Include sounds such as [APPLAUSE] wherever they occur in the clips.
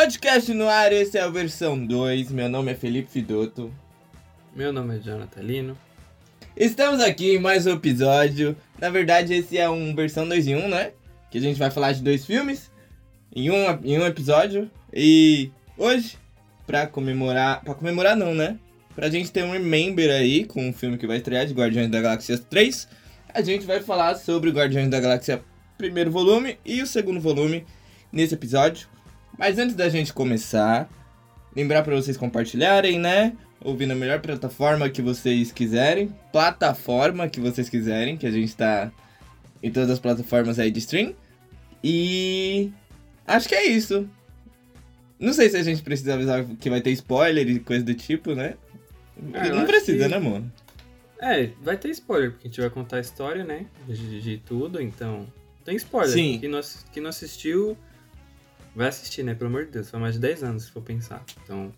Podcast no ar, esse é a versão 2. Meu nome é Felipe Fidoto. Meu nome é Jonathan Lino. Estamos aqui em mais um episódio. Na verdade, esse é um versão 2 em 1, um, né? Que a gente vai falar de dois filmes em um, em um episódio. E hoje, pra comemorar. Pra comemorar, não, né? Pra gente ter um remember aí com o filme que vai estrear de Guardiões da Galáxia 3, a gente vai falar sobre Guardiões da Galáxia primeiro volume e o segundo volume nesse episódio. Mas antes da gente começar, lembrar para vocês compartilharem, né? Ouvir na melhor plataforma que vocês quiserem. Plataforma que vocês quiserem, que a gente tá em todas as plataformas aí de stream. E acho que é isso. Não sei se a gente precisa avisar que vai ter spoiler e coisa do tipo, né? É, não precisa, que... né, amor? É, vai ter spoiler, porque a gente vai contar a história, né? De, de tudo, então. Tem spoiler. Sim. Quem não, quem não assistiu vai assistir, né? Pelo amor de Deus, foi mais de 10 anos, se for pensar. Então,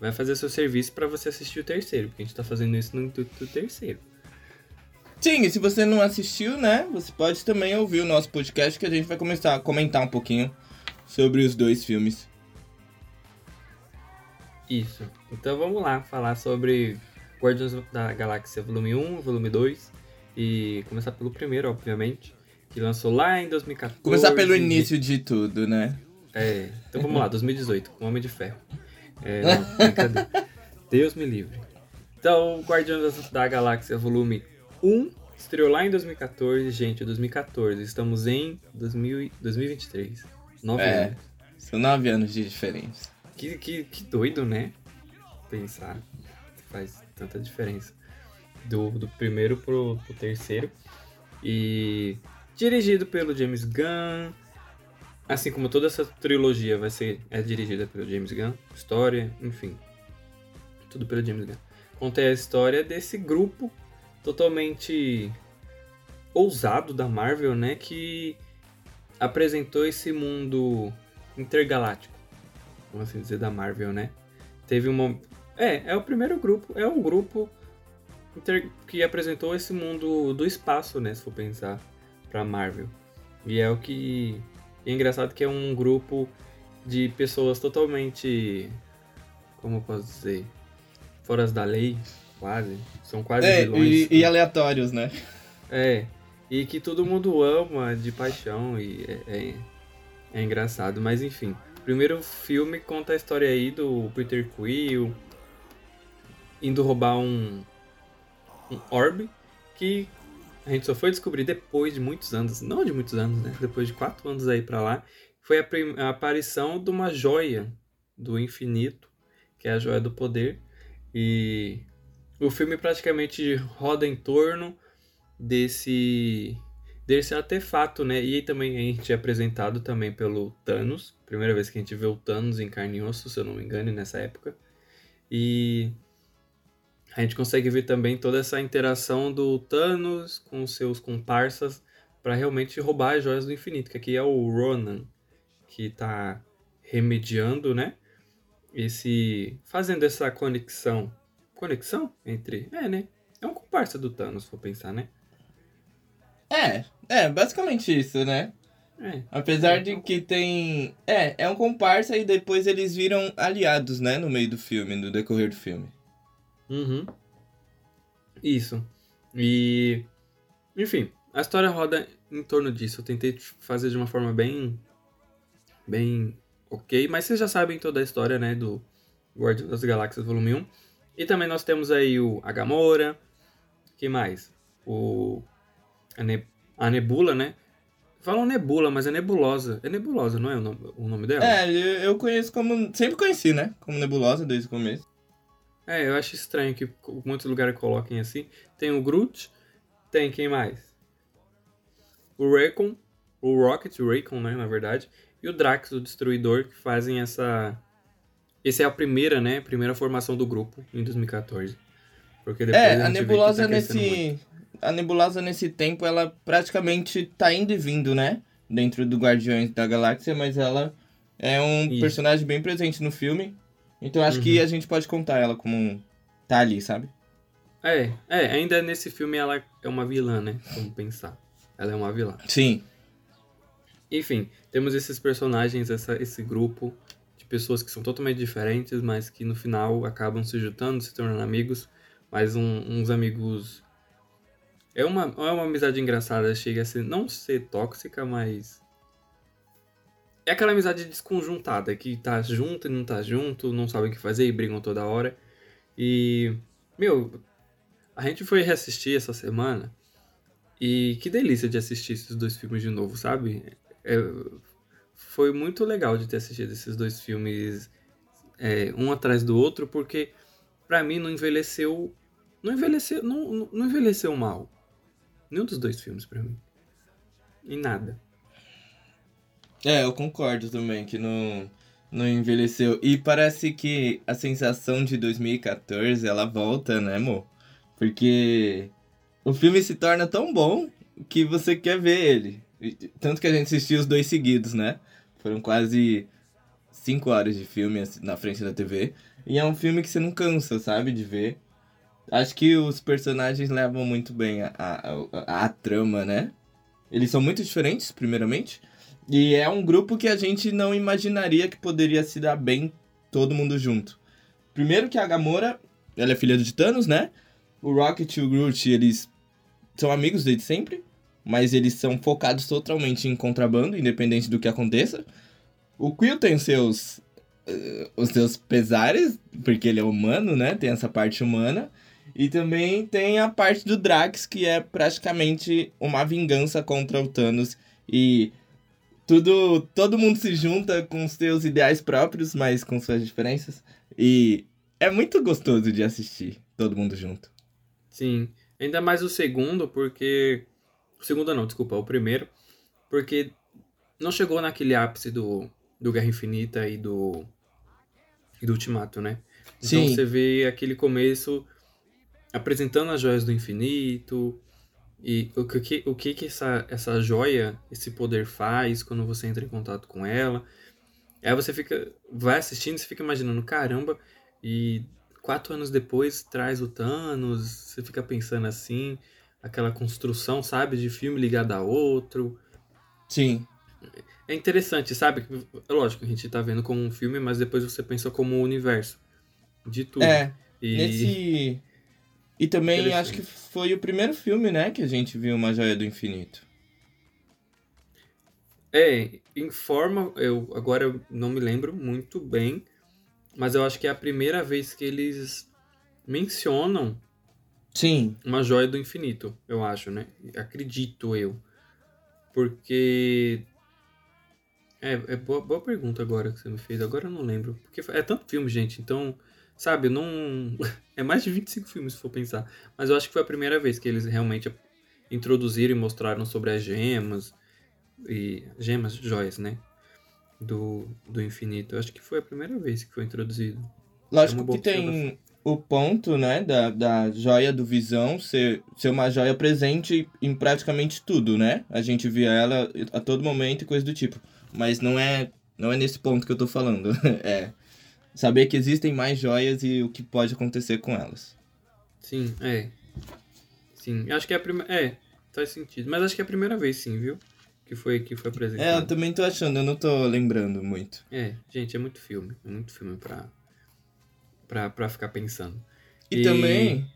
vai fazer seu serviço para você assistir o terceiro, porque a gente tá fazendo isso no intuito do terceiro. Sim, e se você não assistiu, né? Você pode também ouvir o nosso podcast que a gente vai começar a comentar um pouquinho sobre os dois filmes. Isso. Então vamos lá falar sobre Guardiões da Galáxia Volume 1, Volume 2 e começar pelo primeiro, obviamente, que lançou lá em 2014. Começar pelo início de tudo, né? É, então vamos lá, 2018, com Homem de Ferro. É, não, brincadeira. [LAUGHS] Deus me livre. Então, Guardiões da Galáxia Volume 1 estreou lá em 2014. Gente, 2014, estamos em 2000, 2023. Nove É. anos. São nove anos de diferença. Que, que, que doido, né? Pensar faz tanta diferença. Do, do primeiro pro, pro terceiro. E dirigido pelo James Gunn. Assim como toda essa trilogia vai ser é dirigida pelo James Gunn. História, enfim. Tudo pelo James Gunn. Conta a história desse grupo totalmente ousado da Marvel, né? Que apresentou esse mundo intergaláctico vamos assim dizer, da Marvel, né? Teve uma. É, é o primeiro grupo, é um grupo inter... que apresentou esse mundo do espaço, né? Se for pensar, pra Marvel. E é o que. É engraçado que é um grupo de pessoas totalmente. Como eu posso dizer? Foras da lei, quase. São quase É, vilões. e, e aleatórios, né? É, e que todo mundo ama de paixão e é, é, é engraçado, mas enfim. Primeiro filme conta a história aí do Peter Quill indo roubar um, um orbe que a gente só foi descobrir depois de muitos anos, não de muitos anos, né? Depois de quatro anos aí pra lá, foi a, a aparição de uma joia do infinito, que é a joia do poder, e o filme praticamente roda em torno desse desse artefato, né? E também a gente é apresentado também pelo Thanos, primeira vez que a gente vê o Thanos em carne e osso, se eu não me engano, nessa época. E a gente consegue ver também toda essa interação do Thanos com seus comparsas para realmente roubar as joias do infinito, que aqui é o Ronan que tá remediando, né? Esse fazendo essa conexão, conexão entre, é, né? É um comparsa do Thanos, se for pensar, né? É, é, basicamente isso, né? É. Apesar de que tem. É, é um comparsa e depois eles viram aliados, né? No meio do filme, no decorrer do filme. Uhum. Isso. E. Enfim, a história roda em torno disso. Eu tentei fazer de uma forma bem. bem ok, mas vocês já sabem toda a história, né? Do Guardiões das Galáxias Volume 1. E também nós temos aí o a Gamora. que mais? O. A, ne... a Nebula, né? Falam Nebula, mas é Nebulosa. É Nebulosa, não é o nome, o nome dela? É, eu conheço como. Sempre conheci, né? Como nebulosa desde o começo. É, eu acho estranho que muitos lugares coloquem assim. Tem o Groot, tem quem mais? O Raycon, o Rocket, o Raycon, né, na verdade, e o Drax, o Destruidor, que fazem essa... Essa é a primeira, né, primeira formação do grupo, em 2014. Porque depois É, a que nebulosa tá crescendo muito. nesse. A nebulosa nesse tempo, ela praticamente tá indo e vindo, né? Dentro do Guardiões da Galáxia, mas ela é um Isso. personagem bem presente no filme. Então acho que Uhum. a gente pode contar ela como tá ali, sabe? É, é, ainda nesse filme ela é uma vilã, né, vamos pensar. Ela é uma vilã. Sim. Enfim, temos esses personagens, essa, esse grupo de pessoas que são totalmente diferentes, mas que no final acabam se juntando, se tornando amigos. Mas um, uns amigos. É uma, é uma amizade engraçada, chega a ser, não ser tóxica, mas. É aquela amizade desconjuntada, que tá junto e não tá junto, não sabe o que fazer e brigam toda hora. E. Meu, a gente foi reassistir essa semana. E que delícia de assistir esses dois filmes de novo, sabe? É, foi muito legal de ter assistido esses dois filmes é, um atrás do outro, porque para mim não envelheceu. Não envelheceu, não, não envelheceu mal. Nenhum dos dois filmes para mim. Em nada. É, eu concordo também que não, não envelheceu. E parece que a sensação de 2014 ela volta, né, amor? Porque o filme se torna tão bom que você quer ver ele. Tanto que a gente assistiu os dois seguidos, né? Foram quase cinco horas de filme na frente da TV. E é um filme que você não cansa, sabe, de ver. Acho que os personagens levam muito bem a, a, a, a trama, né? Eles são muito diferentes, primeiramente. E é um grupo que a gente não imaginaria que poderia se dar bem todo mundo junto. Primeiro que a Gamora, ela é filha de Thanos, né? O Rocket e o Groot, eles são amigos desde sempre mas eles são focados totalmente em contrabando, independente do que aconteça. O Quill tem seus uh, os seus pesares, porque ele é humano, né? Tem essa parte humana. E também tem a parte do Drax, que é praticamente uma vingança contra o Thanos. E tudo, todo mundo se junta com seus ideais próprios, mas com suas diferenças. E é muito gostoso de assistir todo mundo junto. Sim, ainda mais o segundo, porque o segundo não, desculpa, o primeiro. Porque não chegou naquele ápice do, do Guerra Infinita e do. e do Ultimato, né? Então Sim. você vê aquele começo apresentando as joias do infinito. E o que, o que, que essa, essa joia, esse poder faz quando você entra em contato com ela. Aí você fica. Vai assistindo, você fica imaginando, caramba, e quatro anos depois traz o Thanos, você fica pensando assim aquela construção, sabe, de filme ligado a outro. Sim. É interessante, sabe? Lógico, a gente tá vendo como um filme, mas depois você pensa como um universo de tudo. É. E... Nesse. E também acho que foi o primeiro filme, né, que a gente viu uma joia do infinito. É, em forma, eu agora eu não me lembro muito bem, mas eu acho que é a primeira vez que eles mencionam Sim. Uma joia do infinito, eu acho, né? Acredito eu. Porque. É, é boa, boa pergunta agora que você me fez. Agora eu não lembro. Porque é tanto filme, gente. Então, sabe, não. [LAUGHS] É mais de 25 filmes, se for pensar. Mas eu acho que foi a primeira vez que eles realmente introduziram e mostraram sobre as gemas. E. Gemas, joias, né? Do, do infinito. Eu acho que foi a primeira vez que foi introduzido. Lógico é que tem o ponto, né, da, da joia do Visão ser, ser uma joia presente em praticamente tudo, né? A gente via ela a todo momento e coisa do tipo. Mas não é, não é nesse ponto que eu tô falando. [LAUGHS] é saber que existem mais joias e o que pode acontecer com elas. Sim, é. Sim, acho que é a primeira... É, faz sentido. Mas acho que é a primeira vez, sim, viu? Que foi, que foi apresentado. É, eu também tô achando, eu não tô lembrando muito. É, gente, é muito filme. É muito filme pra para ficar pensando. E, e, também.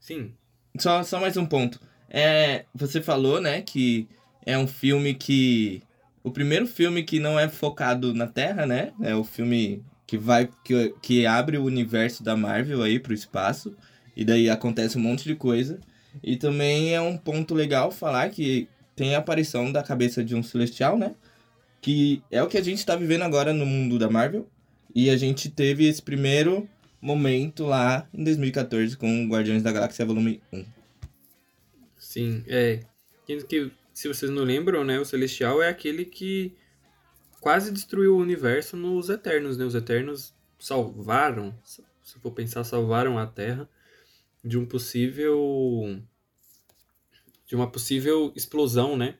Sim. Só, só mais um ponto. É, você falou, né, que é um filme que. O primeiro filme que não é focado na Terra, né? É o filme que vai. que, que abre o universo da Marvel aí pro espaço. E daí acontece um monte de coisa. E também é um ponto legal falar que tem a aparição da cabeça de um celestial, né? Que é o que a gente tá vivendo agora no mundo da Marvel. E a gente teve esse primeiro momento lá em 2014 com Guardiões da Galáxia Volume 1. Sim, é. Que, se vocês não lembram, né, o Celestial é aquele que quase destruiu o universo nos Eternos, né? Os Eternos salvaram, se for pensar, salvaram a Terra de um possível de uma possível explosão, né,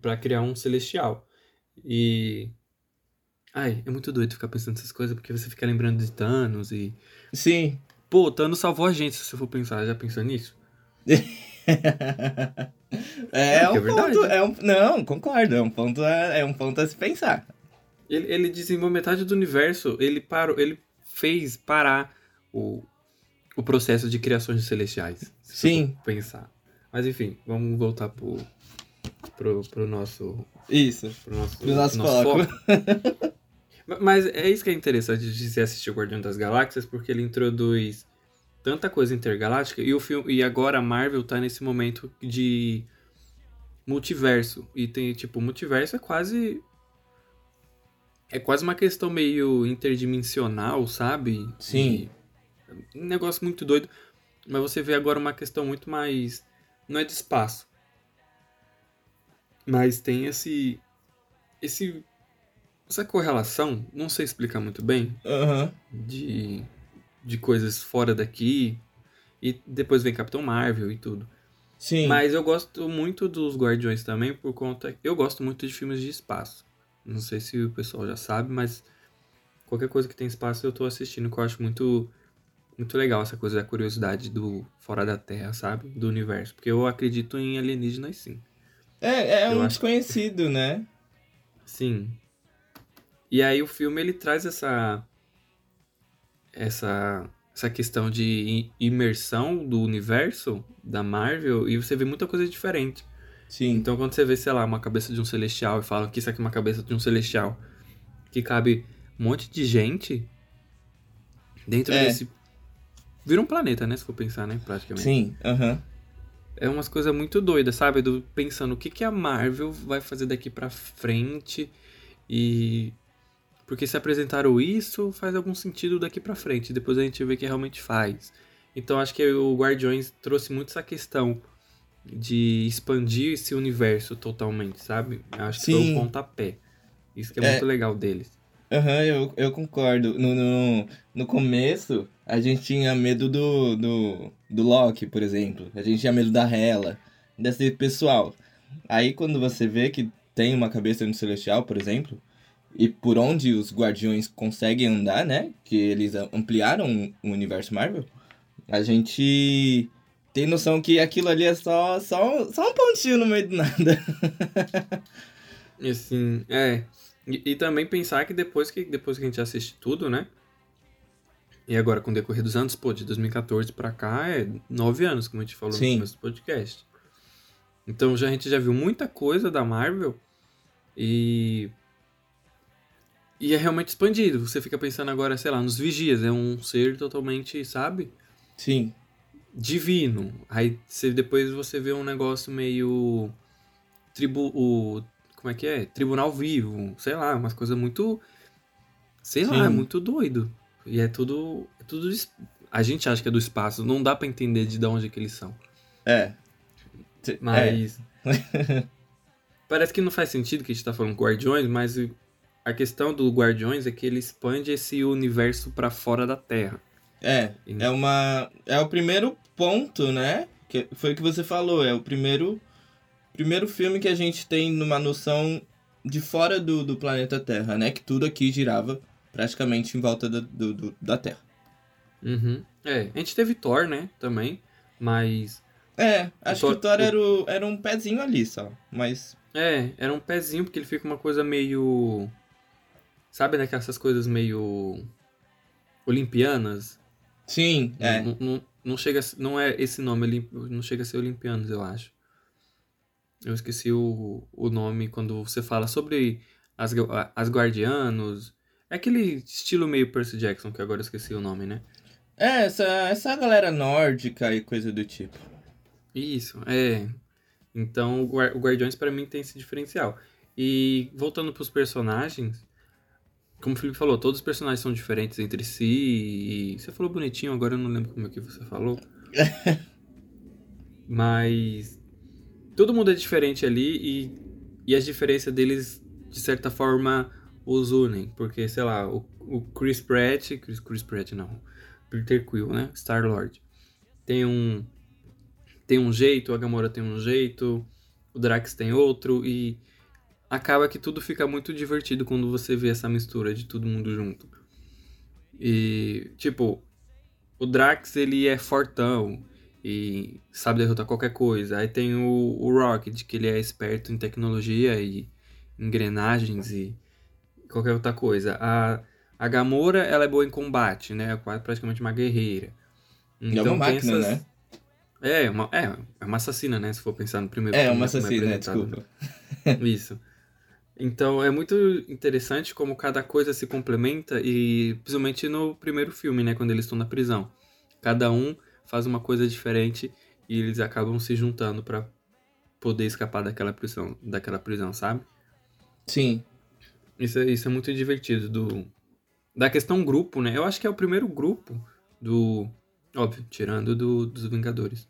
para criar um celestial. E Ai, é muito doido ficar pensando essas coisas, porque você fica lembrando de Thanos e. Sim. Pô, Thanos salvou a gente, se você for pensar. Já pensou nisso? [LAUGHS] é, É, um é ponto. É um, não, concordo. É um ponto a, é um ponto a se pensar. Ele, ele dizimou metade do universo, ele parou, ele fez parar o, o processo de criações celestiais. Sim. Pensar. Mas enfim, vamos voltar pro, pro, pro nosso. Isso. Pro nosso, Pro nosso foco. [LAUGHS] Ma- Mas é isso que é interessante de se assistir o Guardião das Galáxias, porque ele introduz tanta coisa intergaláctica e o filme e agora a Marvel tá nesse momento de multiverso e tem tipo multiverso é quase é quase uma questão meio interdimensional, sabe? Sim. E um negócio muito doido, mas você vê agora uma questão muito mais não é de espaço, mas tem esse esse essa correlação, não sei explicar muito bem, Aham. de, de coisas fora daqui. E depois vem Capitão Marvel e tudo. Sim. Mas eu gosto muito dos Guardiões também por conta. Eu gosto muito de filmes de espaço. Não sei se o pessoal já sabe, mas qualquer coisa que tem espaço eu tô assistindo, que eu acho muito, muito legal essa coisa da curiosidade do fora da Terra, sabe? Do universo. Porque eu acredito em alienígenas sim. É, é Eu um desconhecido, né? Sim. E aí o filme ele traz essa essa essa questão de imersão do universo da Marvel e você vê muita coisa diferente. Sim. Então quando você vê, sei lá, uma cabeça de um celestial e fala que isso aqui é uma cabeça de um celestial que cabe um monte de gente dentro É. desse vira um planeta, né, se for pensar, né, praticamente. Sim. Aham. É umas coisas muito doidas, sabe? Do, pensando o que, que a Marvel vai fazer daqui pra frente e. Porque se apresentaram isso, faz algum sentido daqui pra frente. Depois a gente vê que realmente faz. Então acho que o Guardiões trouxe muito essa questão de expandir esse universo totalmente, sabe? Acho que foi o pontapé. Isso que é, É. muito legal deles. Aham, eu, eu concordo. No, no, no começo, a gente tinha medo do, do, do Loki, por exemplo. A gente tinha medo da Hela, desse pessoal. Aí quando você vê que tem uma cabeça no Celestial, por exemplo, e por onde os Guardiões conseguem andar, né? Que eles ampliaram o universo Marvel, a gente tem noção que aquilo ali é só, só, só um pontinho no meio do nada. [LAUGHS] E assim, é. E, e também pensar que depois que depois que a gente assiste tudo, né? E agora, com o decorrer dos anos, pô, de 2014 pra cá, é nove anos, como a gente falou Sim. no começo do podcast. Então já, a gente já viu muita coisa da Marvel e. E é realmente expandido. Você fica pensando agora, sei lá, nos vigias. É um ser totalmente, sabe? Sim, divino. Aí você, depois você vê um negócio meio. Tribu. O, como é que é? Tribunal vivo. Sei lá, umas coisas muito. Sei lá, Sim. é muito doido. E é tudo. É tudo. A gente acha que é do espaço, não dá pra entender de onde que eles são. é. É. Mas. [LAUGHS] Parece que não faz sentido que a gente tá falando Guardiões, mas a questão do Guardiões é que ele expande esse universo pra fora da Terra. É, é uma. É o primeiro ponto, né? Que foi o que você falou, é o primeiro. Primeiro filme que a gente tem numa noção de fora do, do planeta Terra, né? Que tudo aqui girava praticamente em volta da, do, do- da Terra. Uhum. É, a gente teve Thor, né? Também. Mas. É, acho Thor- que o Thor era, o- era um pezinho ali só. Mas. É, era um pezinho, porque ele fica uma coisa meio. Sabe daquelas coisas meio. Olimpianas? Sim, é. Não, não, não chega a- Não é esse nome, não chega a ser Olimpianos, eu acho. Eu esqueci o, o nome quando você fala sobre as, as Guardianos. É aquele estilo meio Percy Jackson, que agora eu esqueci o nome, né? É, essa, essa galera nórdica e coisa do tipo. Isso, é. Então o Guar- o Guardiões pra mim tem esse diferencial. E voltando pros personagens, como o Felipe falou, todos os personagens são diferentes entre si. E você falou bonitinho, agora eu não lembro como é que você falou. [LAUGHS] Mas todo mundo é diferente ali e, e as diferenças deles, de certa forma, os unem. Porque, sei lá, o, o Chris Pratt. Chris, Chris Pratt não. Peter Quill, né? Star Lord. Tem um. Tem um jeito, a Gamora tem um jeito, o Drax tem outro, e acaba que tudo fica muito divertido quando você vê essa mistura de todo mundo junto. E, tipo, o Drax ele é fortão, e sabe derrotar qualquer coisa. Aí tem o, o Rocket, que ele é esperto em tecnologia e engrenagens e qualquer outra coisa. A, a Gamora, ela é boa em combate, né? É praticamente uma guerreira. Então, é uma então, máquina, essas... né? É, uma, é, é uma assassina, né? Se for pensar no primeiro É, uma assassina, é desculpa. Isso. [LAUGHS] Então é muito interessante como cada coisa se complementa e principalmente no primeiro filme, né, quando eles estão na prisão. Cada um faz uma coisa diferente e eles acabam se juntando para poder escapar daquela prisão, daquela prisão, sabe? Sim. Isso, é, isso é muito divertido do da questão grupo, né? Eu acho que é o primeiro grupo do óbvio, tirando do, dos Vingadores.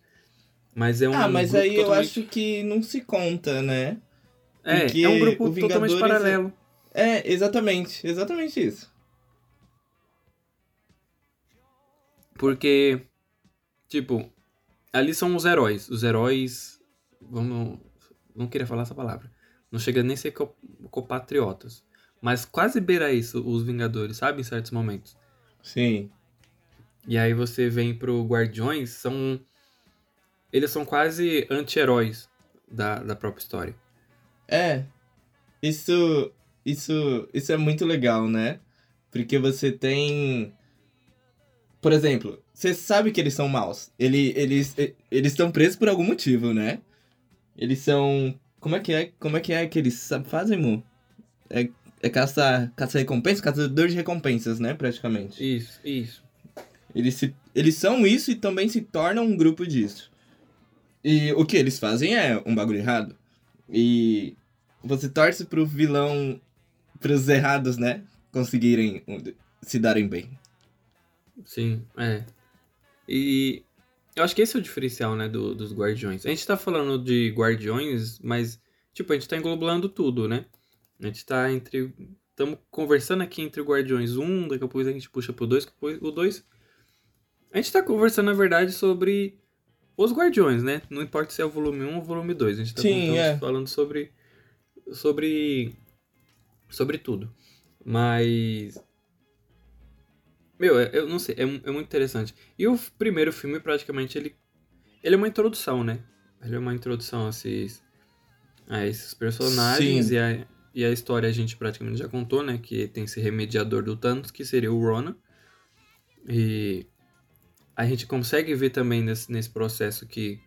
Mas é um Ah, mas aí totalmente... eu acho que não se conta, né? É, é um grupo totalmente paralelo. É... é, exatamente, exatamente isso. Porque tipo, ali são os heróis, os heróis vamos não queria falar essa palavra. Não chega nem a ser compatriotas. Mas quase beira isso, os Vingadores, sabe? Em certos momentos. Sim. E aí você vem pro Guardiões, são. Eles são quase anti-heróis da, da própria história. É. Isso. Isso. Isso é muito legal, né? Porque você tem. Por exemplo, você sabe que eles são maus. Ele, eles eles estão presos por algum motivo, né? Eles são. Como é que é? Como é que é que eles fazem, Mu? É, é caça, caça recompensa? Caçador de recompensas, né? Praticamente. Isso, isso. Eles, se, eles são isso e também se tornam um grupo disso. E o que eles fazem é um bagulho errado. E você torce pro vilão, pros errados, né? Conseguirem se darem bem. Sim, é. E eu acho que esse é o diferencial, né, do, dos Guardiões. A gente tá falando de Guardiões, mas, tipo, a gente tá englobando tudo, né? A gente tá entre. Estamos conversando aqui entre o Guardiões 1, daqui a pouco a gente puxa pro 2, o 2 a gente tá conversando, na verdade, sobre os Guardiões, né? Não importa se é o volume 1 ou o volume 2. A gente tá Sim, é. falando sobre. Sobre. Sobre tudo. Mas. Meu, é, eu não sei, é, é muito interessante. E o primeiro filme, praticamente, ele. Ele é uma introdução, né? Ele é uma introdução a esses. A esses personagens e a, e a história a gente praticamente já contou, né? Que tem esse remediador do Thanos, que seria o Ronan. E a gente consegue ver também nesse, nesse processo que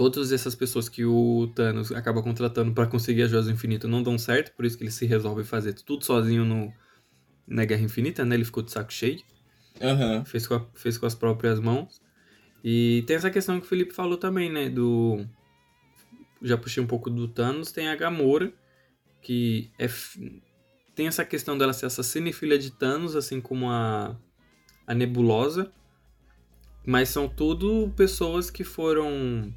todas essas pessoas que o Thanos acaba contratando para conseguir a Joias do Infinito não dão certo, por isso que ele se resolve fazer tudo sozinho no, na Guerra Infinita, né? Ele ficou de saco cheio. Uhum. Fez, com a, fez com as próprias mãos. E tem essa questão que o Felipe falou também, né? Do. Já puxei um pouco do Thanos. Tem a Gamora, que é. Tem essa questão dela ser assassina e filha de Thanos, assim como a a Nebulosa, mas são tudo pessoas que foram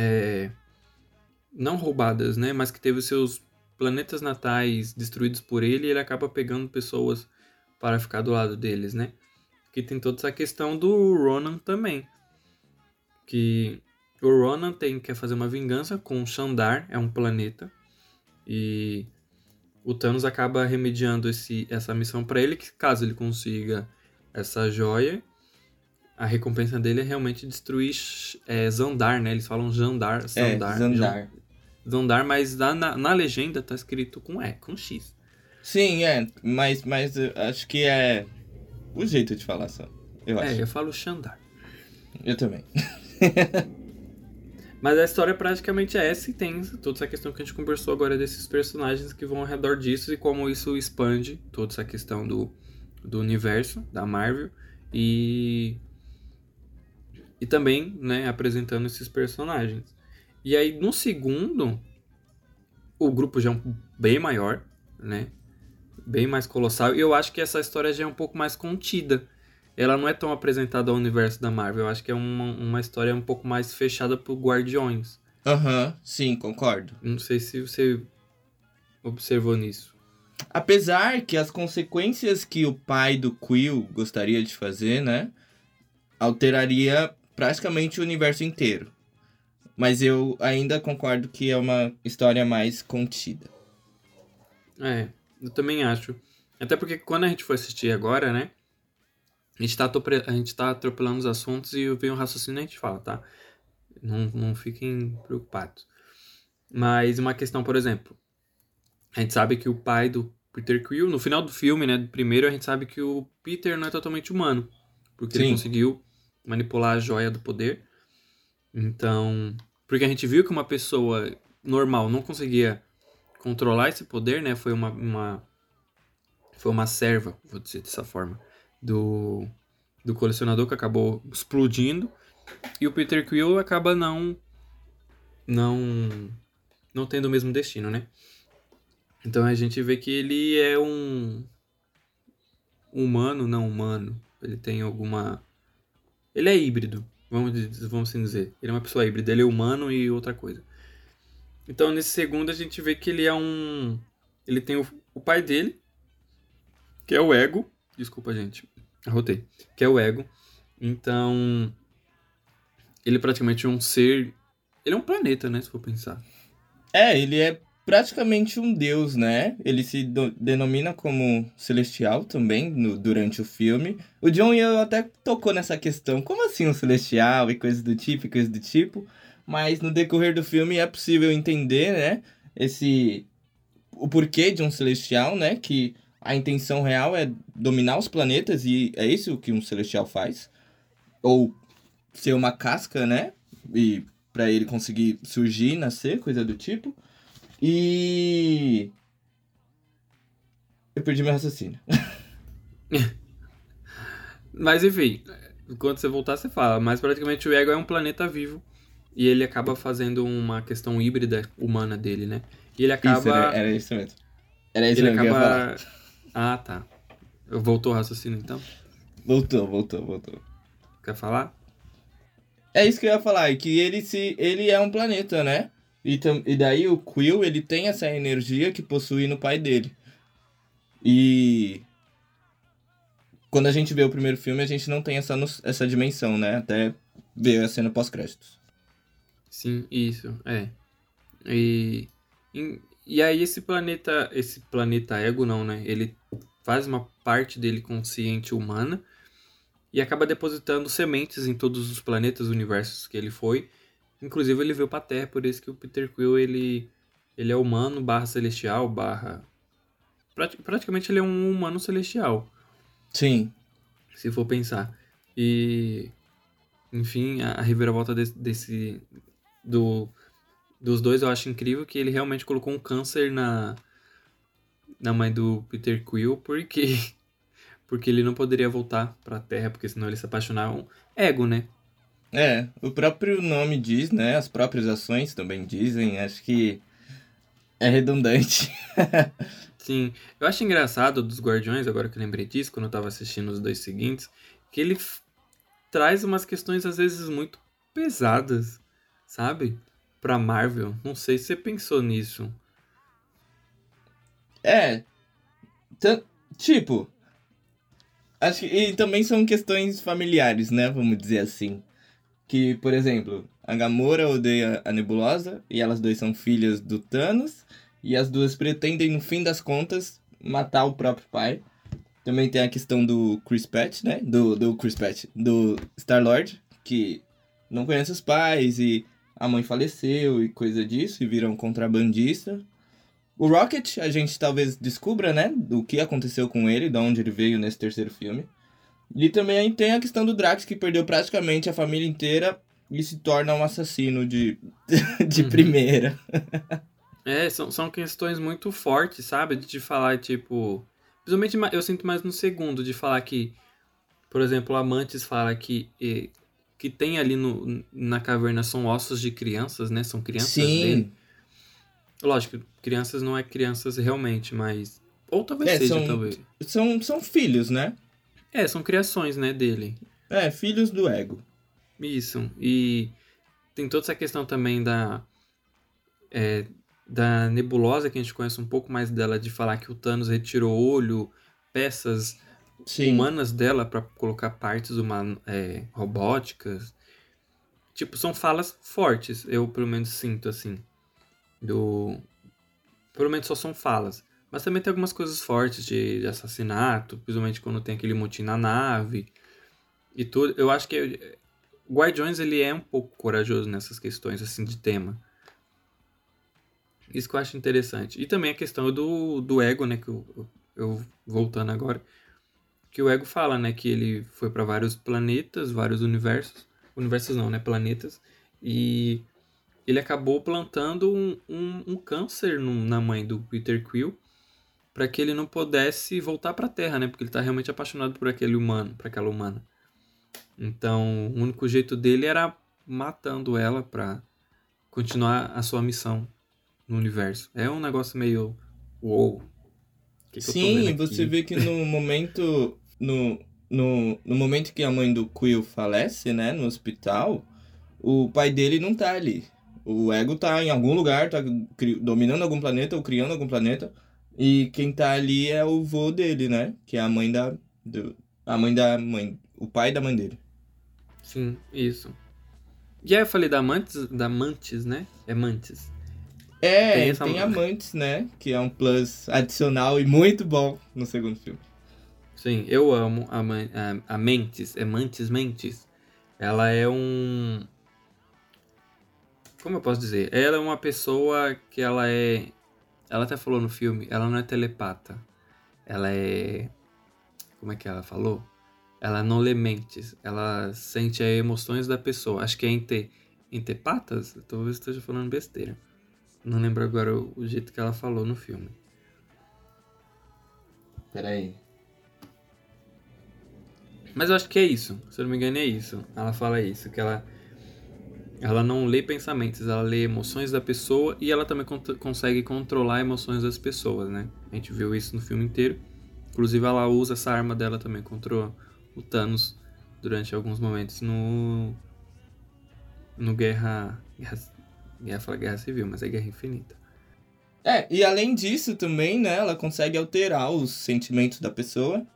é, não roubadas, né? Mas que teve seus planetas natais destruídos por ele e ele acaba pegando pessoas para ficar do lado deles, né? Que tem toda essa questão do Ronan também. Que o Ronan tem quer fazer uma vingança com Xandar, é um planeta. E o Thanos acaba remediando esse, essa missão para ele, que caso ele consiga essa joia, a recompensa dele é realmente destruir é, Zandar, né? Eles falam Jandar, Zandar. É, Zandar. Zandar, mas na, na legenda tá escrito com E, com X. Sim, é, mas, mas acho que é o jeito de falar só. Eu é, acho. eu falo Xandar. Eu também. [LAUGHS] mas a história praticamente é essa e tem toda essa questão que a gente conversou agora desses personagens que vão ao redor disso e como isso expande toda essa questão do, do universo da Marvel e e também, né, apresentando esses personagens. E aí no segundo o grupo já é um, bem maior, né? Bem mais colossal. E eu acho que essa história já é um pouco mais contida. Ela não é tão apresentada ao universo da Marvel. Eu acho que é uma, uma história um pouco mais fechada pro Guardiões. Aham, uhum, sim, concordo. Não sei se você observou nisso. Apesar que as consequências que o pai do Quill gostaria de fazer, né? Alteraria praticamente o universo inteiro. Mas eu ainda concordo que é uma história mais contida. É, eu também acho. Até porque quando a gente for assistir agora, né? A gente, tá a gente tá atropelando os assuntos e vem um raciocínio e a gente fala, tá? Não, não fiquem preocupados. Mas uma questão, por exemplo, a gente sabe que o pai do Peter Quill, no final do filme, né, do primeiro, a gente sabe que o Peter não é totalmente humano, porque Sim. ele conseguiu manipular a joia do poder. Então, porque a gente viu que uma pessoa normal não conseguia controlar esse poder, né? Foi uma, uma foi uma serva, vou dizer dessa forma, do do colecionador que acabou explodindo e o Peter Quill acaba não não não tendo o mesmo destino, né? Então a gente vê que ele é um humano, não humano. Ele tem alguma ele é híbrido, vamos vamos assim dizer. Ele é uma pessoa híbrida, ele é humano e outra coisa. Então nesse segundo a gente vê que ele é um ele tem o, o pai dele, que é o ego. Desculpa, gente. Arrotei. Que é o ego. Então, ele é praticamente um ser. Ele é um planeta, né? Se for pensar. É, ele é praticamente um deus, né? Ele se denomina como celestial também no, durante o filme. O John eu até tocou nessa questão. Como assim um celestial e coisas do tipo e coisas do tipo? Mas no decorrer do filme é possível entender, né? Esse. O porquê de um celestial, né? Que a intenção real é dominar os planetas e é isso que um celestial faz. Ou ser uma casca, né? E para ele conseguir surgir, nascer, coisa do tipo. E eu perdi meu raciocínio. [LAUGHS] Mas enfim, quando você voltar você fala, mas praticamente o Ego é um planeta vivo e ele acaba fazendo uma questão híbrida humana dele, né? E ele acaba isso, era, era isso mesmo. Era isso ele mesmo acaba ah, tá. Voltou o raciocínio então? Voltou, voltou, voltou. Quer falar? É isso que eu ia falar, que ele se ele é um planeta, né? E, e daí o Quill, ele tem essa energia que possui no pai dele. E quando a gente vê o primeiro filme, a gente não tem essa, essa dimensão, né? Até ver a cena pós-créditos. Sim, isso, é. E, e aí esse planeta, esse planeta ego não, né? Ele faz uma parte dele consciente humana e acaba depositando sementes em todos os planetas, universos que ele foi. Inclusive ele veio pra Terra, por isso que o Peter Quill, ele, ele é humano barra celestial, barra... Praticamente ele é um humano celestial. Sim. Se for pensar. E... Enfim, a, a reviravolta desse, desse... Do dos dois eu acho incrível que ele realmente colocou um câncer na na mãe do Peter Quill porque [LAUGHS] porque ele não poderia voltar para a Terra porque senão eles se apaixonavam ego, né? É, o próprio nome diz, né? As próprias ações também dizem, acho que é redundante. [LAUGHS] Sim, eu acho engraçado dos Guardiões, agora que eu lembrei disso, quando eu tava assistindo os dois seguintes, que ele traz umas questões às vezes muito pesadas, sabe? pra Marvel. Não sei se você pensou nisso. É. Tipo. Acho que, e também são questões familiares, né? Vamos dizer assim. Que, por exemplo, a Gamora odeia a Nebulosa e elas duas são filhas do Thanos. E as duas pretendem, no fim das contas, matar o próprio pai. Também tem a questão do Chris Pratt, né? Do, do Chris Pratt, do Star-Lord, que não conhece os pais e a mãe faleceu e coisa disso, e vira um contrabandista. O Rocket, a gente talvez descubra, né, do que aconteceu com ele, de onde ele veio nesse terceiro filme. E também tem a questão do Drax, que perdeu praticamente a família inteira e se torna um assassino de, [LAUGHS] de uhum. primeira. é, são, são questões muito fortes, sabe? De falar, tipo. Principalmente eu sinto mais no segundo, de falar que, por exemplo, o Amantes fala que que tem ali no, na caverna são ossos de crianças, né? São crianças Sim. dele. Lógico, crianças não é crianças realmente, mas. Ou talvez é, seja, são, talvez. São, são filhos, né? É, são criações, né, dele. É, filhos do ego. Isso. E tem toda essa questão também da. É, da nebulosa, que a gente conhece um pouco mais dela, de falar que o Thanos retirou olho, peças Sim. humanas dela para colocar partes human, é, robóticas. Tipo, são falas fortes, eu pelo menos sinto assim. Do. Pelo menos só são falas. Mas também tem algumas coisas fortes de, de assassinato, principalmente quando tem aquele motim na nave. e tudo, eu acho que Guardiões ele é um pouco corajoso nessas questões assim de tema. Isso que eu acho interessante. E também a questão do, do ego, né, que eu, eu voltando agora, que o ego fala, né, que ele foi para vários planetas, vários universos, universos não, né, planetas, e ele acabou plantando um, um, um câncer no, na mãe do Peter Quill para que ele não pudesse voltar para a Terra, né? Porque ele está realmente apaixonado por aquele humano, por aquela humana. Então, o único jeito dele era matando ela para continuar a sua missão no universo. É um negócio meio uou. Que que Sim, você vê que no [LAUGHS] momento no, no, no momento que a mãe do Quill falece, né, no hospital, o pai dele não tá ali. O ego tá em algum lugar, tá dominando algum planeta ou criando algum planeta. E quem tá ali é o vô dele, né? Que é a mãe da. Do, a mãe da mãe. O pai da mãe dele. Sim, isso. E aí eu falei da Mantis, da Mantis, né? É Mantis. É, tem, tem Amantes, né? Que é um plus adicional e muito bom no segundo filme. Sim, eu amo a, a, a Mentes, é Mantis Mentes. Ela é um. Como eu posso dizer? Ela é uma pessoa que ela é ela até falou no filme, ela não é telepata. Ela é. Como é que ela falou? Ela não lê mentes. Ela sente as emoções da pessoa. Acho que é ente, entepatas? Talvez esteja falando besteira. Não lembro agora o, o jeito que ela falou no filme. Peraí. Mas eu acho que é isso. Se eu não me engano, é isso. Ela fala isso, que ela ela não lê pensamentos, ela lê emoções da pessoa e ela também consegue controlar emoções das pessoas, né? A gente viu isso no filme inteiro. Inclusive, ela usa essa arma dela também contra o Thanos durante alguns momentos no. No Guerra. Guerra. Ia falar Guerra Civil, mas é Guerra Infinita. É, e além disso também, né? Ela consegue alterar os sentimentos da pessoa.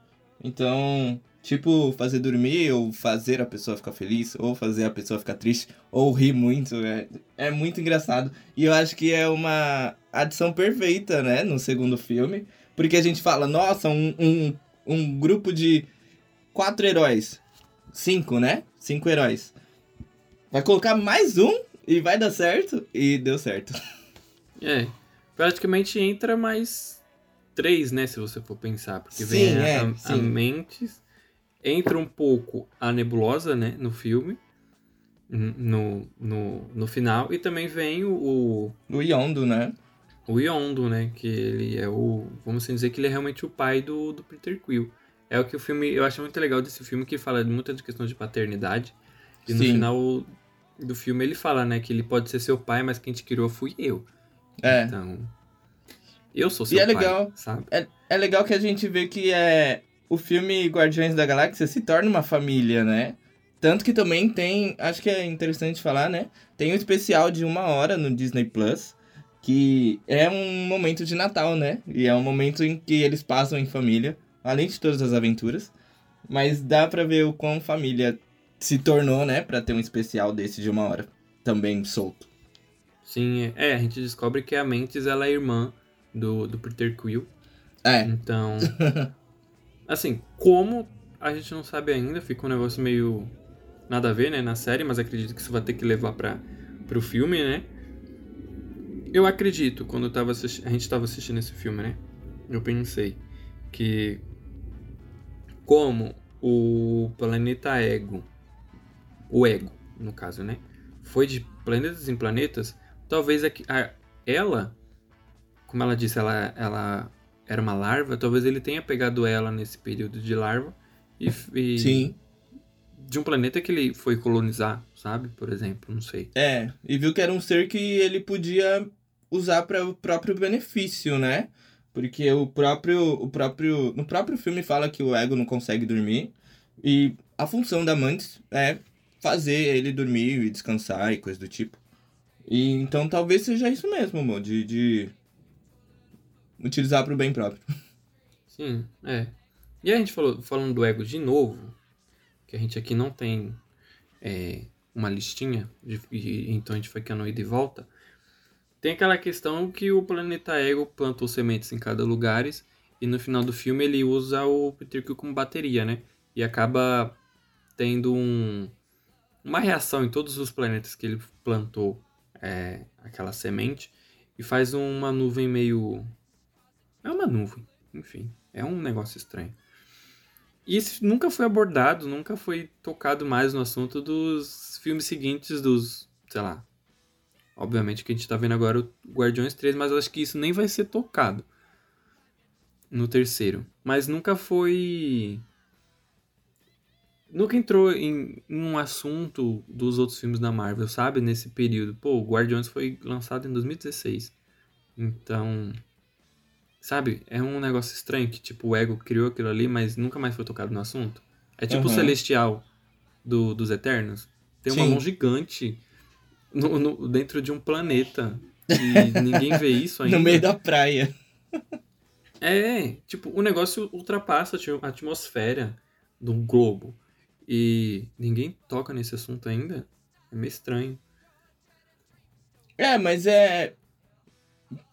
Então, Tipo, fazer dormir, ou fazer a pessoa ficar feliz, ou fazer a pessoa ficar triste, ou rir muito. É, é muito engraçado. E eu acho que é uma adição perfeita, né, no segundo filme. Porque a gente fala, nossa, um, um, um grupo de quatro heróis. Cinco, né? Cinco heróis. Vai colocar mais um e vai dar certo. E deu certo. [LAUGHS] É. Praticamente entra mais três, né? Se você for pensar. Porque sim, vem é, a, a Mentes, entra um pouco a nebulosa, né, no filme, no, no, no final, e também vem o... O Yondo, né? O Yondo, né, que ele é o... Vamos assim dizer que ele é realmente o pai do, do Peter Quill. É o que o filme... Eu acho muito legal desse filme, que fala muita de questão de paternidade, e no Sim. final do filme ele fala, né, que ele pode ser seu pai, mas quem te criou fui eu. É. Então... Eu sou seu E é pai, legal. sabe? É, é legal que a gente vê que é o filme Guardiões da Galáxia se torna uma família, né? Tanto que também tem, acho que é interessante falar, né? Tem um especial de uma hora no Disney Plus, que é um momento de Natal, né? E é um momento em que eles passam em família, além de todas as aventuras. Mas dá pra ver o quão família se tornou, né? Pra ter um especial desse de uma hora, também solto. Sim, é, a gente descobre que a Mantis ela é irmã do, do Peter Quill. É, Então, [LAUGHS] assim, como a gente não sabe ainda, fica um negócio meio nada a ver, né, na série, mas acredito que isso vai ter que levar para pro filme, né? Eu acredito, quando eu tava a gente tava assistindo esse filme, né? Eu pensei que como o planeta Ego, o Ego, no caso, né? Foi de planetas em planetas, talvez aqui- a- ela, como ela disse, ela, ela era uma larva, talvez ele tenha pegado ela nesse período de larva e, e sim. de um planeta que ele foi colonizar, sabe? Por exemplo, não sei. É, e viu que era um ser que ele podia usar para o próprio benefício, né? Porque o próprio, o próprio, no próprio filme fala que o ego não consegue dormir e a função da Mantis é fazer ele dormir e descansar e coisa do tipo. E então talvez seja isso mesmo, amor, de, de utilizar para o bem próprio. Sim, é. E a gente falou, falando do ego de novo, que a gente aqui não tem é, uma listinha, de, e, então a gente foi cano ida e volta. Tem aquela questão que o planeta Ego plantou sementes em cada lugar e no final do filme ele usa o Peter como bateria, né? E acaba tendo um, uma reação em todos os planetas que ele plantou é, aquela semente e faz uma nuvem meio. É uma nuvem, enfim. É um negócio estranho. E isso nunca foi abordado, nunca foi tocado mais no assunto dos filmes seguintes dos, sei lá. Obviamente que a gente tá vendo agora o Guardiões 3, mas eu acho que isso nem vai ser tocado no terceiro. Mas nunca foi. Nunca entrou em, em, um assunto dos outros filmes da Marvel, sabe? Nesse período. Pô, o Guardiões foi lançado em 2016. Então. Sabe? É um negócio estranho que, tipo, o Ego criou aquilo ali, mas nunca mais foi tocado no assunto. É tipo uhum. o Celestial do, dos Eternos. Tem uma Sim. mão gigante no, no, dentro de um planeta. E [LAUGHS] ninguém vê isso ainda. no meio da praia. [LAUGHS] É, tipo, o negócio ultrapassa a atmosfera do globo. E ninguém toca nesse assunto ainda. É meio estranho. É, mas é.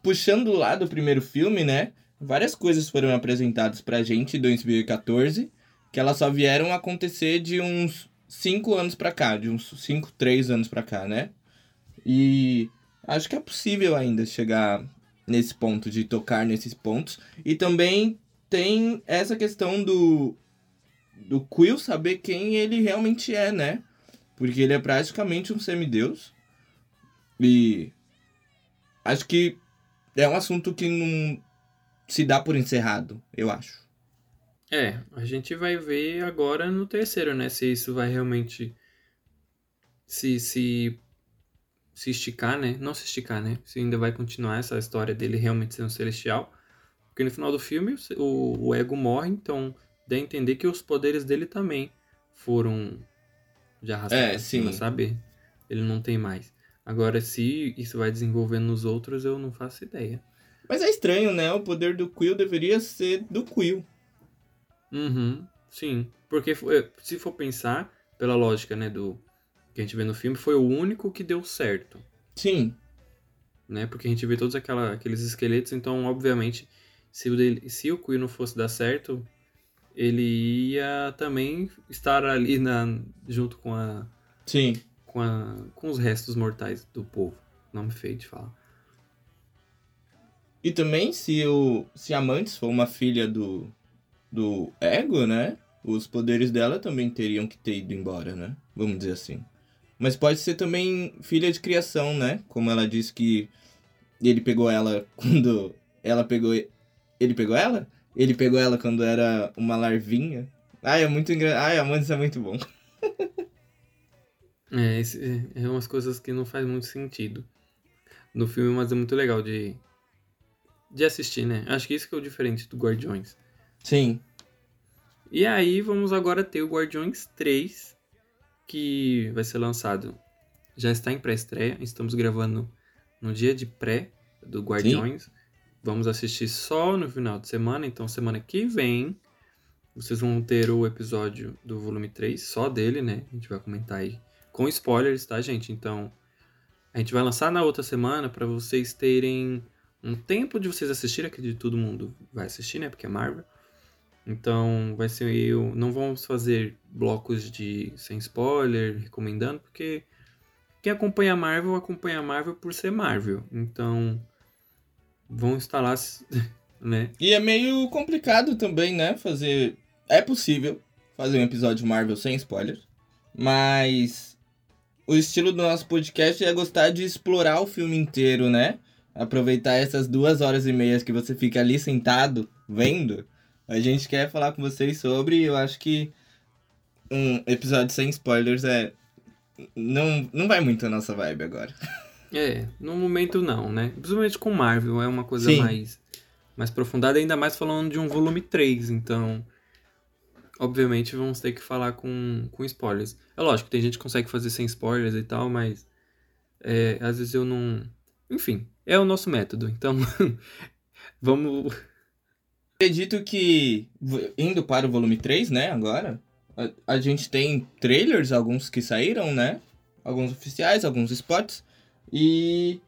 Puxando lá do primeiro filme, né? Várias coisas foram apresentadas pra gente em 2014 que elas só vieram acontecer de uns 5 anos pra cá, de uns 5, 3 anos pra cá, né? E acho que é possível ainda chegar nesse ponto, de tocar nesses pontos. E também tem essa questão do, do Quill saber quem ele realmente é, né? Porque ele é praticamente um semideus. E acho que é um assunto que não se dá por encerrado, eu acho. É, a gente vai ver agora no terceiro, né? Se isso vai realmente se, se se esticar, né? Não se esticar, né? Se ainda vai continuar essa história dele realmente um celestial. Porque no final do filme o, o ego morre, então dá a entender que os poderes dele também foram já arrastados, é, sim. sabe? Ele não tem mais. Agora, se isso vai desenvolvendo nos outros, eu não faço ideia. Mas é estranho, né? O poder do Quill deveria ser do Quill. Uhum, sim. Porque se for pensar, pela lógica, né, do, que a gente vê no filme foi o único que deu certo. Sim. Né? Porque a gente vê todos aquela, aqueles esqueletos, então, obviamente, se o, dele, se o Quill não fosse dar certo, ele ia também estar ali na, junto com a. Sim. Com, a, com os restos mortais do povo. Nome feio de falar. E também, se, o, se a Mantis for uma filha do, do Ego, né? Os poderes dela também teriam que ter ido embora, né? Vamos dizer assim. Mas pode ser também filha de criação, né? Como ela disse que ele pegou ela [LAUGHS] quando ela pegou. Ele pegou ela? Ele pegou ela quando era uma larvinha. Ai, é muito engraçado. Ai, Amantes é muito bom. [LAUGHS] é, esse, é umas coisas que não faz muito sentido no filme, mas é muito legal de, de assistir, né? Acho que isso que é o diferente do Guardiões. Sim. E aí vamos agora ter o Guardiões 3, que vai ser lançado. Já está em pré-estreia, estamos gravando no dia de pré do Guardiões. Sim. Vamos assistir só no final de semana, então semana que vem vocês vão ter o episódio do volume 3, só dele, né? A gente vai comentar aí com spoilers, tá, gente? Então, a gente vai lançar na outra semana para vocês terem um tempo de vocês assistirem, acredito todo mundo vai assistir, né? Porque é Marvel. Então vai ser eu. Não vamos fazer blocos de sem spoiler, recomendando, porque quem acompanha Marvel acompanha Marvel por ser Marvel. Então vão instalar, [LAUGHS] né? E é meio complicado também, né? Fazer. É possível fazer um episódio Marvel sem spoiler, mas o estilo do nosso podcast é gostar de explorar o filme inteiro, né? Aproveitar essas duas horas e meias que você fica ali sentado vendo a gente quer falar com vocês sobre. Eu acho que um episódio sem spoilers é. Não, não vai muito a nossa vibe agora. [LAUGHS] É, no momento não, né? Principalmente com Marvel, é uma coisa mais, mais aprofundada, ainda mais falando de um volume 3, então. Obviamente vamos ter que falar com, com spoilers. É lógico, tem gente que consegue fazer sem spoilers e tal, mas. É, às vezes eu não. Enfim, é o nosso método, então. [LAUGHS] vamos Acredito que, indo para o volume 3, né, agora, a, a, gente tem trailers, alguns que saíram, né? Alguns oficiais, alguns spots. E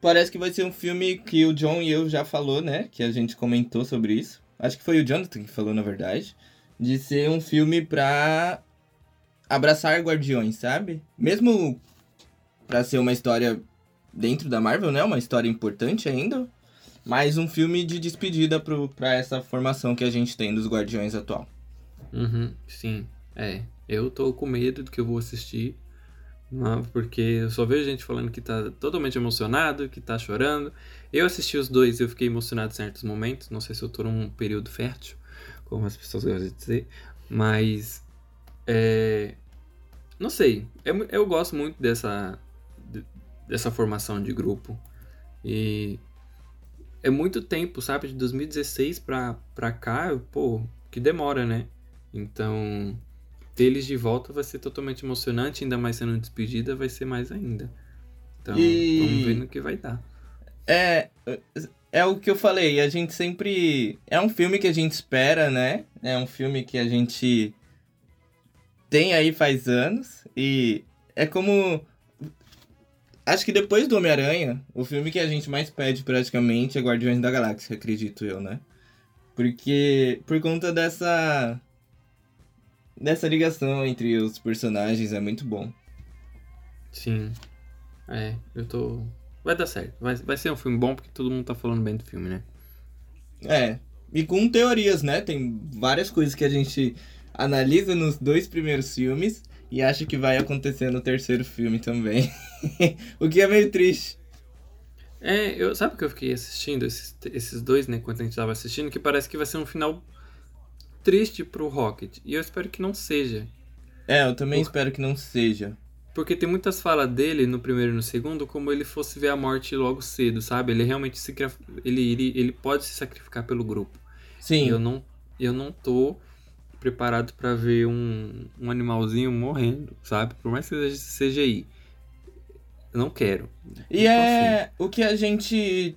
parece que vai ser um filme que o John e eu já falou, né? Que a gente comentou sobre isso. Acho que foi o Jonathan que falou, na verdade. De ser um filme pra abraçar Guardiões, sabe? Mesmo pra ser uma história dentro da Marvel, né? Uma história importante ainda. Mas um filme de despedida pro, pra essa formação que a gente tem dos Guardiões atual. Uhum, sim. É. Eu tô com medo do que eu vou assistir. Não, porque eu só vejo gente falando que tá totalmente emocionado, que tá chorando. Eu assisti os dois e eu fiquei emocionado em certos momentos. Não sei se eu tô num período fértil, como as pessoas gostam de dizer. Mas. É, não sei. Eu, eu gosto muito dessa, dessa formação de grupo. E é muito tempo, sabe? De 2016 pra, pra cá, pô, que demora, né? Então, ter eles de volta vai ser totalmente emocionante, ainda mais sendo despedida, vai ser mais ainda. Então, E- vamos ver no que vai dar. É, é o que eu falei, a gente sempre. É um filme que a gente espera, né? É um filme que a gente tem aí faz anos. E é como. Acho que depois do Homem-Aranha, o filme que a gente mais pede praticamente é Guardiões da Galáxia, acredito eu, né? Porque. Por conta dessa. Dessa ligação entre os personagens é muito bom. Sim. É, eu tô. Vai dar certo. Vai, vai ser um filme bom porque todo mundo tá falando bem do filme, né? É, e com teorias, né? Tem várias coisas que a gente analisa nos dois primeiros filmes e acha que vai acontecer no terceiro filme também. [LAUGHS] o que é meio triste. É, eu, sabe o que eu fiquei assistindo esses, esses dois, né, enquanto a gente tava assistindo, que parece que vai ser um final triste pro Rocket. E eu espero que não seja. É, eu também Por- espero que não seja. Porque tem muitas falas dele no primeiro e no segundo, como ele fosse ver a morte logo cedo, sabe? Ele realmente se ele, ele, ele pode se sacrificar pelo grupo. Sim, eu não, eu não tô preparado pra ver um, um animalzinho morrendo, sabe? Por mais que seja CGI. Eu não quero. e Não é o que a gente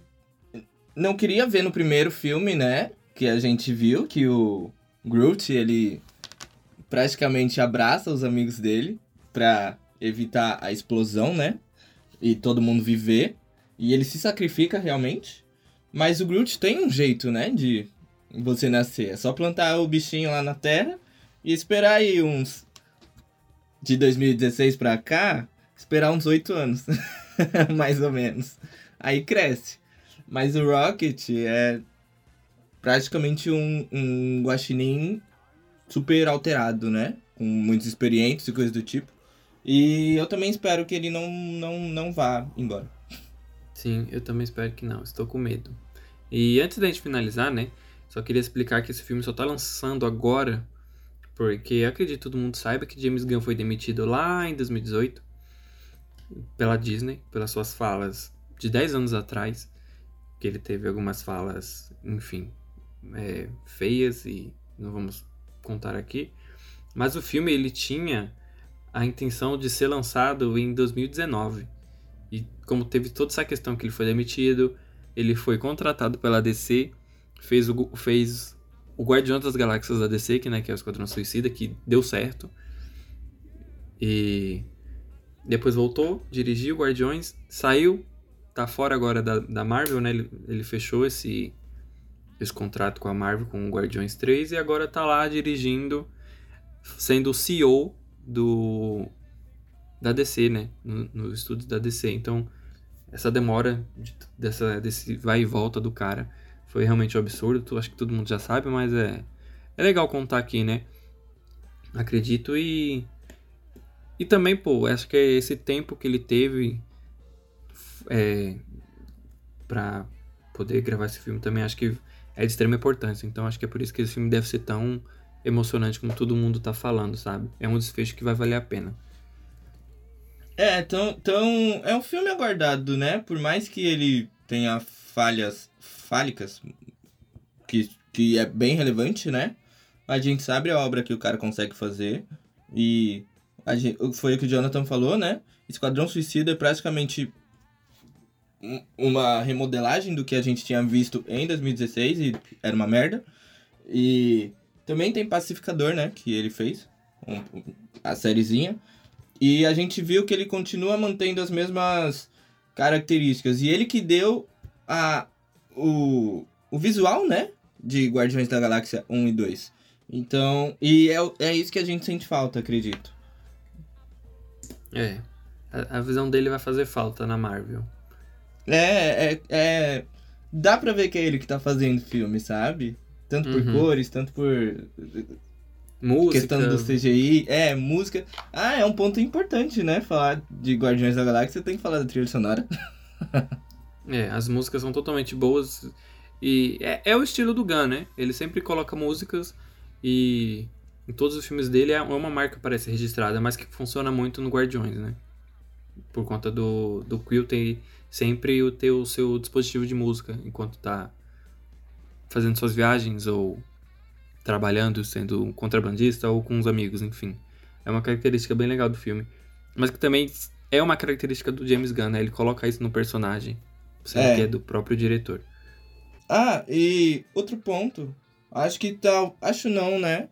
não queria ver no primeiro filme, né? Que a gente viu que o Groot, ele praticamente abraça os amigos dele pra evitar a explosão, né? E todo mundo viver. E ele se sacrifica realmente. Mas o Groot tem um jeito, né? De você nascer. É só plantar o bichinho lá na terra e esperar aí uns. De 2016 pra cá, esperar uns 8 anos. [LAUGHS] Mais ou menos. Aí cresce. Mas o Rocket é praticamente um, um guaxinim super alterado, né? Com muitos experientes e coisas do tipo. E eu também espero que ele não, não, não vá embora. Sim, eu também espero que não. Estou com medo. E antes da gente finalizar, né? Só queria explicar que esse filme só tá lançando agora. Porque acredito que todo mundo saiba que James Gunn foi demitido lá em 2018 pela Disney, pelas suas falas de 10 anos atrás. Que ele teve algumas falas, enfim, é, feias e não vamos contar aqui. Mas o filme ele tinha a intenção de ser lançado em 2019. E como teve toda essa questão que ele foi demitido, ele foi contratado pela DC, fez o, fez o Guardião das Galáxias da DC, que, né, que é o Esquadrão Suicida, que deu certo. E depois voltou, dirigiu Guardiões, saiu, tá fora agora da, da Marvel, né? Ele, ele fechou esse, esse contrato com a Marvel, com o Guardiões 3, e agora tá lá dirigindo, sendo o CEO do da DC, né? No, no estúdio da DC. Então, essa demora de- dessa, desse vai e volta do cara foi realmente um absurdo. Acho que todo mundo já sabe, mas é, é legal contar aqui, né? Acredito e. E também, pô, acho que é esse tempo que ele teve é, pra poder gravar esse filme também, acho que é de extrema importância. Então, acho que é por isso que esse filme deve ser tão emocionante como todo mundo tá falando, sabe? É um desfecho que vai valer a pena. É, tão, tão, é um filme aguardado, né? Por mais que ele tenha falhas fálicas, que, que é bem relevante, né? A gente sabe a obra que o cara consegue fazer. E gente, foi o que o Jonathan falou, né? Esquadrão Suicida é praticamente um- uma remodelagem do que a gente tinha visto em 2016 e era uma merda. E também tem Pacificador, né? Que ele fez, um- a sériezinha. E a gente viu que ele continua mantendo as mesmas características. E ele que deu a, o, o visual, né? De Guardiões da Galáxia 1 e 2. Então, e é, é isso que a gente sente falta, acredito. É. A, a visão dele vai fazer falta na Marvel. É, é, é. Dá pra ver que é ele que tá fazendo filme, sabe? Tanto por Uhum. cores, tanto por Música. questão do CGI. É, música. Ah, é um ponto importante, né? Falar de Guardiões da Galáxia, tem que falar da trilha sonora. [LAUGHS] É, as músicas são totalmente boas. E é, é o estilo do Gunn, né? Ele sempre coloca músicas e em todos os filmes dele é uma marca parece registrada, mas que funciona muito no Guardiões, né? Por conta do, do Quill ter sempre o ter o seu dispositivo de música enquanto tá fazendo suas viagens ou trabalhando, sendo um contrabandista ou com os amigos, enfim. É uma característica bem legal do filme. Mas que também é uma característica do James Gunn, né? Ele coloca isso no personagem, sendo É. que é do próprio diretor. Ah, e outro ponto. Acho que tá. Acho não, né?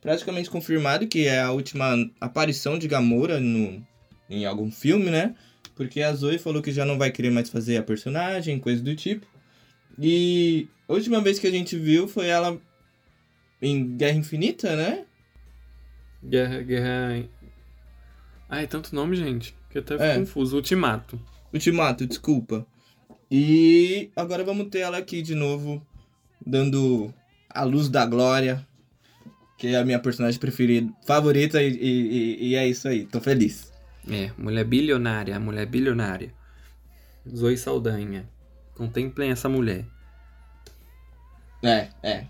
Praticamente confirmado que é a última aparição de Gamora no, em algum filme, né? Porque a Zoe falou que já não vai querer mais fazer a personagem, coisa do tipo. E a última vez que a gente viu foi ela em Guerra Infinita, né? Guerra, guerra. Ai, tanto nome, gente, que eu até fico É. confuso. Ultimato. Ultimato, desculpa. E agora vamos ter ela aqui de novo, dando a luz da glória, que é a minha personagem preferida, favorita, e, e- e é isso aí, tô feliz. É, mulher bilionária, mulher bilionária. Zoe Saldanha. Contemplem essa mulher. É, é.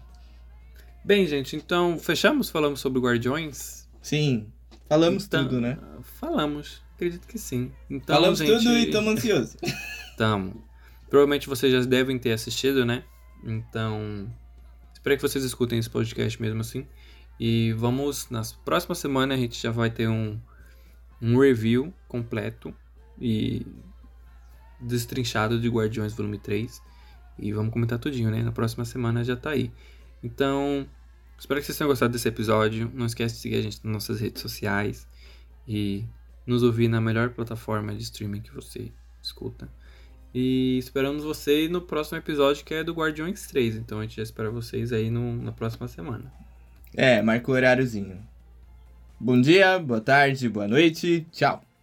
Bem, gente, então fechamos? Falamos sobre Guardiões? Sim, falamos Então, tudo, né? Falamos, acredito que sim. Então, falamos gente, tudo e estamos ansiosos. [LAUGHS] Tamo. Provavelmente vocês já devem ter assistido, né? Então, espero que vocês escutem esse podcast mesmo assim. E vamos, nas próximas semanas a gente já vai ter um, um review completo e destrinchado de Guardiões Volume 3. E vamos comentar tudinho, né? Na próxima semana já tá aí. Então, espero que vocês tenham gostado desse episódio. Não esquece de seguir a gente nas nossas redes sociais e nos ouvir na melhor plataforma de streaming que você escuta. E esperamos vocês no próximo episódio, que é do Guardiões 3. Então a gente já espera vocês aí no, na próxima semana. É, marca o horáriozinho. Bom dia, boa tarde, boa noite, tchau.